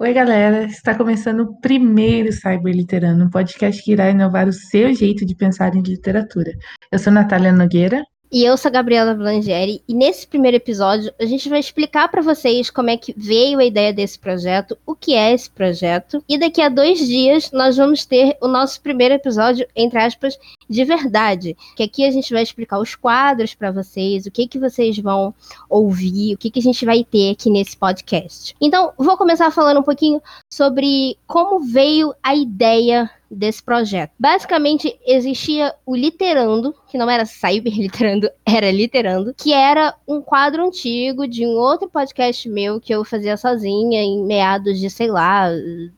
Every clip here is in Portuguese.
Oi, galera! Está começando o primeiro Cyber Literando, um podcast que irá inovar o seu jeito de pensar em literatura. Eu sou Natália Nogueira. E eu sou a Gabriela Blangeri, e nesse primeiro episódio a gente vai explicar para vocês como é que veio a ideia desse projeto, o que é esse projeto, e daqui a dois dias nós vamos ter o nosso primeiro episódio, entre aspas, de verdade, que aqui a gente vai explicar os quadros para vocês, o que que vocês vão ouvir, o que que a gente vai ter aqui nesse podcast. Então, vou começar falando um pouquinho sobre como veio a ideia desse projeto. Basicamente, existia o Literando, que não era Cyber Literando, era Literando, que era um quadro antigo de um outro podcast meu que eu fazia sozinha em meados de, sei lá,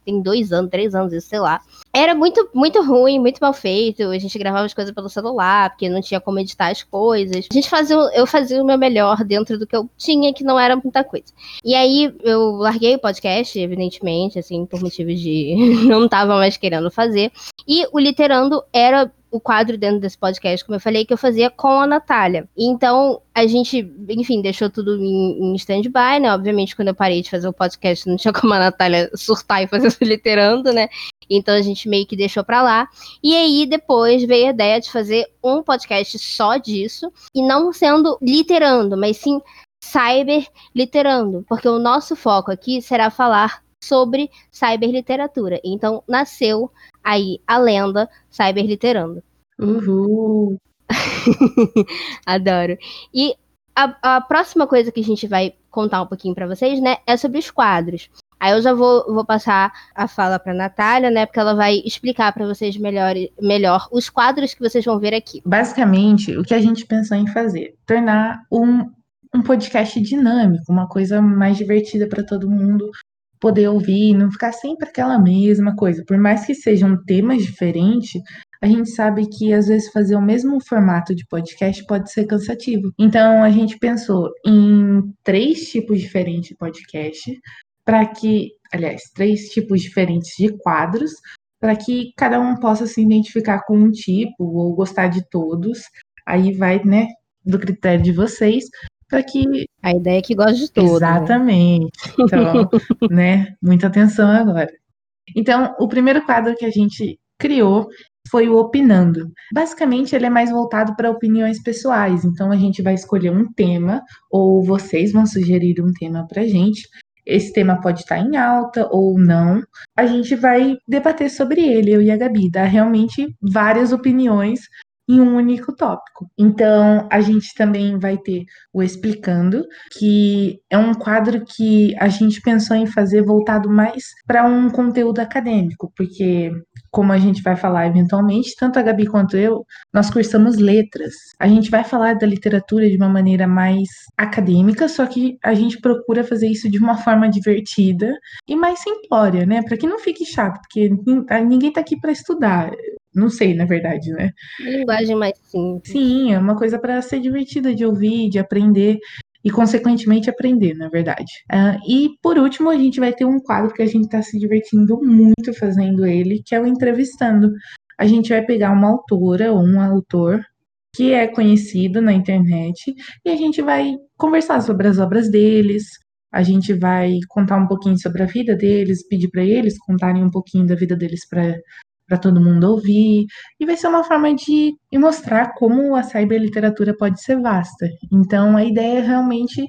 tem dois anos, três anos, isso, sei lá. Era muito, muito ruim, muito mal feito. A gente gravava as coisas pelo celular, porque não tinha como editar as coisas. A gente fazia, eu fazia o meu melhor dentro do que eu tinha, que não era muita coisa. E aí eu larguei o podcast, evidentemente, assim, por motivos de não tava mais querendo fazer. E o Literando era o quadro dentro desse podcast, como eu falei, que eu fazia com a Natália. Então, a gente, enfim, deixou tudo em, em stand-by, né? Obviamente, quando eu parei de fazer o podcast, não tinha como a Natália surtar e fazer literando, né? Então a gente meio que deixou pra lá. E aí depois veio a ideia de fazer um podcast só disso. E não sendo literando, mas sim cyber literando. Porque o nosso foco aqui será falar sobre cyberliteratura. Então nasceu aí a lenda cyberliterando. Uhul! Adoro. E a, a, próxima coisa que a gente vai contar um pouquinho para vocês, né, é sobre os quadros. Aí eu já vou, vou passar a fala para Natália, né? Porque ela vai explicar para vocês melhor, melhor os quadros que vocês vão ver aqui. Basicamente, o que a gente pensou em fazer? Tornar um, um podcast dinâmico, uma coisa mais divertida para todo mundo poder ouvir, não ficar sempre aquela mesma coisa. Por mais que sejam temas diferentes, a gente sabe que às vezes fazer o mesmo formato de podcast pode ser cansativo. Então a gente pensou em três tipos diferentes de podcast para que, aliás, três tipos diferentes de quadros, para que cada um possa se identificar com um tipo ou gostar de todos. Aí vai, né, do critério de vocês, para que a ideia é que gosta de todos. Né? Exatamente. Então, né, muita atenção agora. Então, o primeiro quadro que a gente criou foi o Opinando. Basicamente, ele é mais voltado para opiniões pessoais. Então, a gente vai escolher um tema, ou vocês vão sugerir um tema para gente, esse tema pode estar em alta ou não. A gente vai debater sobre ele, eu e a Gabi, dar realmente várias opiniões em um único tópico. Então, a gente também vai ter o Explicando, que é um quadro que a gente pensou em fazer voltado mais para um conteúdo acadêmico, porque, como a gente vai falar eventualmente, tanto a Gabi quanto eu, nós cursamos letras. A gente vai falar da literatura de uma maneira mais acadêmica, só que a gente procura fazer isso de uma forma divertida e mais simplória, né? Para que não fique chato, porque ninguém está aqui para estudar. Não sei, na verdade, né? linguagem mais simples. Sim, é uma coisa para ser divertida de ouvir, de aprender e, consequentemente, aprender, na verdade. Uh, e, por último, a gente vai ter um quadro que a gente está se divertindo muito fazendo ele, que é o Entrevistando. A gente vai pegar uma autora ou um autor que é conhecido na internet e a gente vai conversar sobre as obras deles, a gente vai contar um pouquinho sobre a vida deles, pedir para eles contarem um pouquinho da vida deles para para todo mundo ouvir, e vai ser uma forma de mostrar como a cyberliteratura pode ser vasta. Então, a ideia é realmente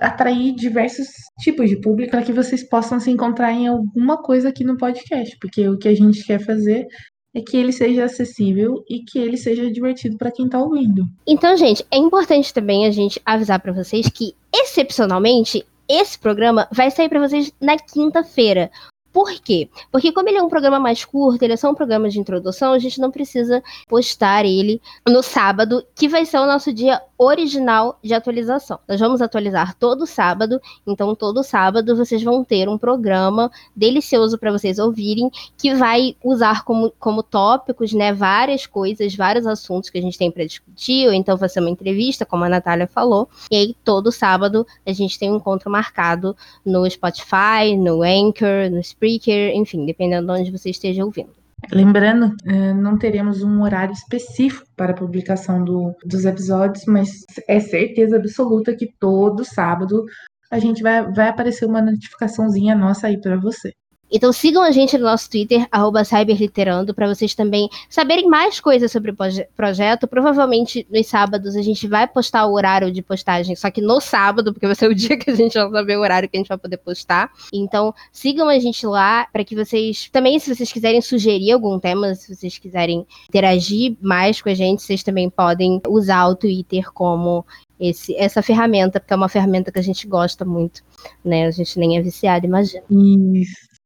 atrair diversos tipos de público para que vocês possam se encontrar em alguma coisa aqui no podcast, porque o que a gente quer fazer é que ele seja acessível e que ele seja divertido para quem está ouvindo. Então, gente, é importante também a gente avisar para vocês que excepcionalmente esse programa vai sair para vocês na quinta-feira. Por quê? Porque como ele é um programa mais curto, ele é só um programa de introdução, a gente não precisa postar ele no sábado, que vai ser o nosso dia original de atualização. Nós vamos atualizar todo sábado, então todo sábado vocês vão ter um programa delicioso para vocês ouvirem, que vai usar como, como tópicos, né, várias coisas, vários assuntos que a gente tem para discutir, ou então vai ser uma entrevista, como a Natália falou, e aí todo sábado a gente tem um encontro marcado no Spotify, no Anchor, no Spreaker, enfim, dependendo de onde você esteja ouvindo. Lembrando, é, não teremos um horário específico para a publicação do, dos episódios, mas é certeza absoluta que todo sábado a gente vai, vai aparecer uma notificaçãozinha nossa aí para você. Então sigam a gente no nosso Twitter, cyberliterando, para vocês também saberem mais coisas sobre o projeto. Provavelmente nos sábados a gente vai postar o horário de postagem, só que no sábado, porque vai ser o dia que a gente vai saber o horário que a gente vai poder postar. Então sigam a gente lá para que vocês também, se vocês quiserem sugerir algum tema, se vocês quiserem interagir mais com a gente, vocês também podem usar o Twitter como esse, essa ferramenta, porque é uma ferramenta que a gente gosta muito, né? A gente nem é viciado, imagina. Isso.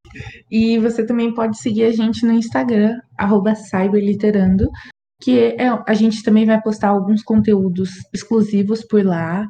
E você também pode seguir a gente no Instagram, cyberliterando, que é, a gente também vai postar alguns conteúdos exclusivos por lá,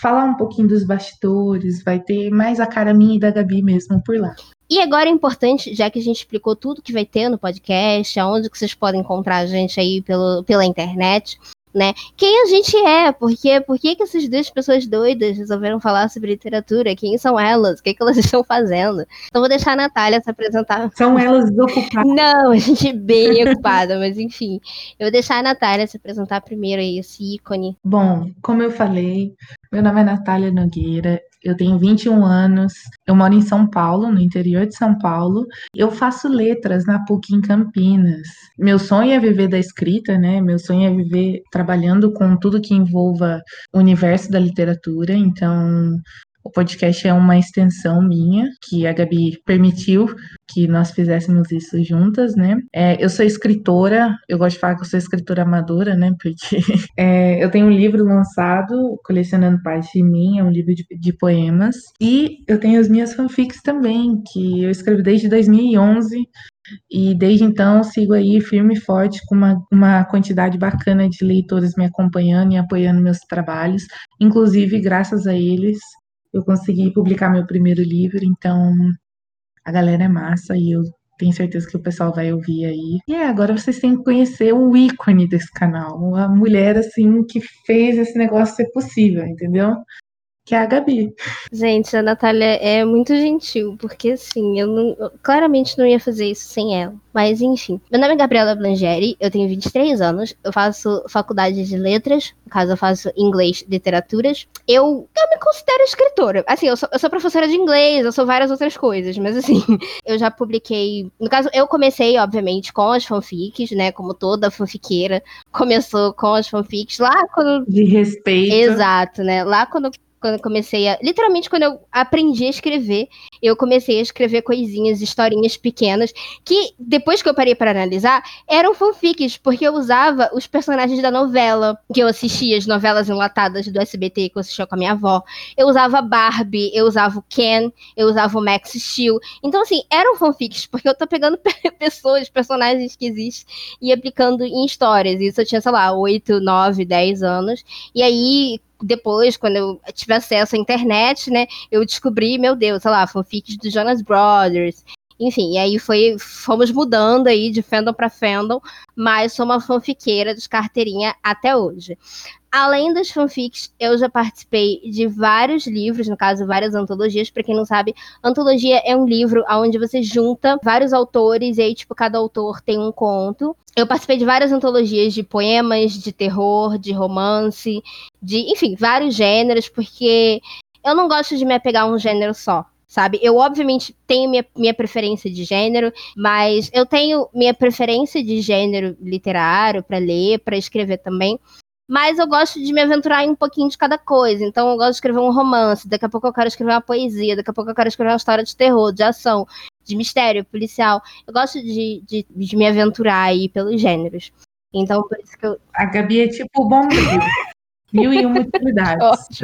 falar um pouquinho dos bastidores, vai ter mais a cara minha e da Gabi mesmo por lá. E agora é importante, já que a gente explicou tudo que vai ter no podcast, aonde que vocês podem encontrar a gente aí pelo, pela internet, né? Quem a gente é? Porque por que, que essas duas pessoas doidas resolveram falar sobre literatura? Quem são elas? O que, que elas estão fazendo? Então vou deixar a Natália se apresentar. São elas ocupadas? Não, a gente é bem ocupada, mas enfim. Eu vou deixar a Natália se apresentar primeiro aí, esse ícone. Bom, como eu falei, meu nome é Natália Nogueira, eu tenho 21 anos, eu moro em São Paulo, no interior de São Paulo. Eu faço letras na PUC em Campinas. Meu sonho é viver da escrita, né? Meu sonho é viver trabalhando com tudo que envolva o universo da literatura. Então, o podcast é uma extensão minha, que a Gabi permitiu que nós fizéssemos isso juntas, né? É, eu sou escritora, eu gosto de falar que eu sou escritora amadora, né? Porque é, eu tenho um livro lançado, Colecionando Parte de Mim, é um livro de, de poemas, e eu tenho as minhas fanfics também, que eu escrevo desde 2011, e desde então sigo aí firme e forte com uma, uma quantidade bacana de leitores me acompanhando e apoiando meus trabalhos. Inclusive, graças a eles, eu consegui publicar meu primeiro livro, então a galera é massa e eu tenho certeza que o pessoal vai ouvir aí. E é, agora vocês têm que conhecer o ícone desse canal, a mulher assim que fez esse negócio ser possível, entendeu? que é a Gabi. Gente, a Natália é muito gentil, porque assim, eu, não, eu claramente não ia fazer isso sem ela. Mas enfim. Meu nome é Gabriela Blangeri, eu tenho 23 anos, eu faço faculdade de letras, no caso eu faço inglês literaturas. Eu, considero escritora. Assim, eu sou, eu sou professora de inglês, eu sou várias outras coisas, mas assim, eu já publiquei. No caso, eu comecei, obviamente, com as fanfics, né? Como toda fanfiqueira começou com as fanfics lá quando. De respeito. Exato, né? Lá quando quando eu comecei a. Literalmente, quando eu aprendi a escrever, eu comecei a escrever coisinhas, historinhas pequenas, que depois que eu parei para analisar, eram fanfics, porque eu usava os personagens da novela, que eu assistia, as novelas enlatadas do SBT que eu assistia com a minha avó. Eu usava Barbie, eu usava o Ken, eu usava o Max Steel. Então, assim, eram fanfics, porque eu tô pegando pessoas, personagens que existem e aplicando em histórias. Isso eu tinha, sei lá, 8, 9, 10 anos. E aí, depois, quando eu tive acesso à internet, né, eu descobri, meu Deus, sei lá, fanfics do Jonas Brothers. Enfim, e aí foi, fomos mudando aí de fandom para fandom, mas sou uma fanfiqueira de carteirinha até hoje. Além das fanfics, eu já participei de vários livros, no caso, várias antologias. Para quem não sabe, antologia é um livro onde você junta vários autores e aí, tipo, cada autor tem um conto. Eu participei de várias antologias de poemas, de terror, de romance, de, enfim, vários gêneros, porque eu não gosto de me apegar a um gênero só sabe? Eu, obviamente, tenho minha, minha preferência de gênero, mas eu tenho minha preferência de gênero literário para ler, para escrever também mas eu gosto de me aventurar em um pouquinho de cada coisa. Então eu gosto de escrever um romance, daqui a pouco eu quero escrever uma poesia, daqui a pouco eu quero escrever uma história de terror, de ação, de mistério, policial. Eu gosto de, de, de me aventurar aí pelos gêneros. Então, por isso que eu. A Gabi é tipo o bombril. mil e uma utilidades.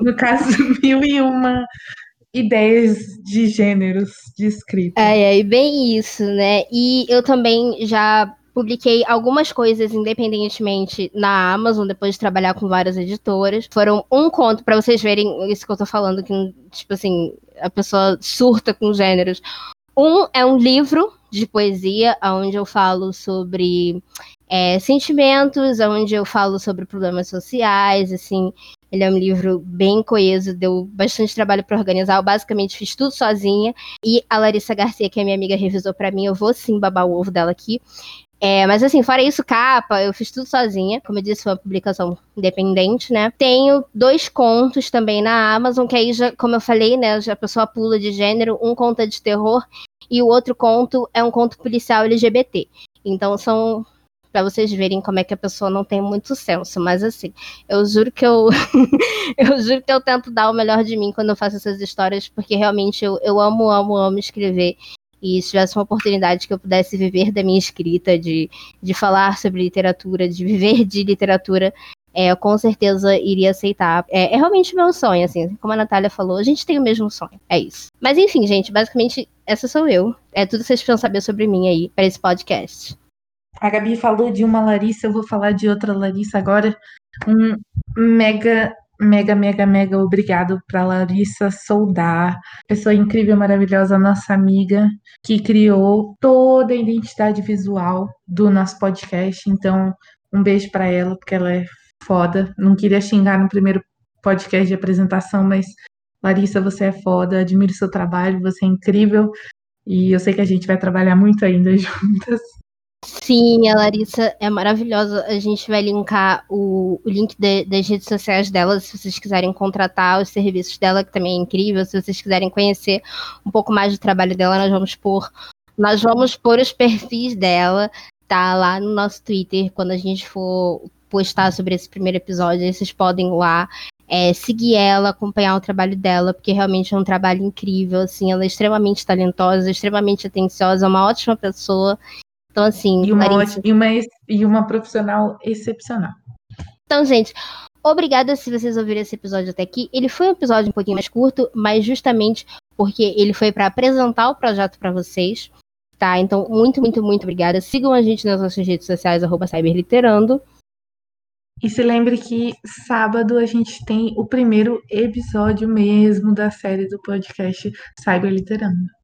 no caso, mil e uma ideias de gêneros de escrita. É, é, bem isso, né? E eu também já publiquei algumas coisas independentemente na Amazon, depois de trabalhar com várias editoras. Foram um conto, para vocês verem isso que eu tô falando, que, tipo assim, a pessoa surta com gêneros. Um é um livro de poesia, onde eu falo sobre é, sentimentos, onde eu falo sobre problemas sociais, assim. Ele é um livro bem coeso, deu bastante trabalho para organizar. Eu basicamente fiz tudo sozinha. E a Larissa Garcia, que é minha amiga, revisou para mim. Eu vou sim babar o ovo dela aqui. É, mas assim, fora isso, capa, eu fiz tudo sozinha. Como eu disse, foi uma publicação independente, né? Tenho dois contos também na Amazon, que aí, já, como eu falei, né? Já a pessoa pula de gênero. Um conto é de terror e o outro conto é um conto policial LGBT. Então são para vocês verem como é que a pessoa não tem muito senso, mas assim, eu juro que eu eu juro que eu tento dar o melhor de mim quando eu faço essas histórias, porque realmente eu, eu amo, amo, amo escrever. E se tivesse uma oportunidade que eu pudesse viver da minha escrita, de, de falar sobre literatura, de viver de literatura, é, eu com certeza iria aceitar. É, é, realmente meu sonho, assim, como a Natália falou, a gente tem o mesmo sonho. É isso. Mas enfim, gente, basicamente, essa sou eu. É tudo que vocês precisam saber sobre mim aí para esse podcast. A Gabi falou de uma Larissa, eu vou falar de outra Larissa agora. Um mega, mega, mega, mega obrigado para Larissa Soldar, pessoa incrível, maravilhosa, nossa amiga, que criou toda a identidade visual do nosso podcast. Então, um beijo para ela, porque ela é foda. Não queria xingar no primeiro podcast de apresentação, mas Larissa, você é foda, admiro seu trabalho, você é incrível. E eu sei que a gente vai trabalhar muito ainda juntas. Sim, a Larissa é maravilhosa. A gente vai linkar o, o link de, das redes sociais dela, se vocês quiserem contratar os serviços dela, que também é incrível. Se vocês quiserem conhecer um pouco mais do trabalho dela, nós vamos pôr, nós vamos pôr os perfis dela, tá lá no nosso Twitter, quando a gente for postar sobre esse primeiro episódio, vocês podem ir lá é, seguir ela, acompanhar o trabalho dela, porque realmente é um trabalho incrível, assim, ela é extremamente talentosa, extremamente atenciosa, é uma ótima pessoa. Então, assim. E uma, e uma, e uma profissional excepcional. Então, gente, obrigada se vocês ouviram esse episódio até aqui. Ele foi um episódio um pouquinho mais curto, mas justamente porque ele foi para apresentar o projeto para vocês. Tá? Então, muito, muito, muito obrigada. Sigam a gente nas nossas redes sociais, arroba cyberliterando. E se lembre que sábado a gente tem o primeiro episódio mesmo da série do podcast Cyberliterando.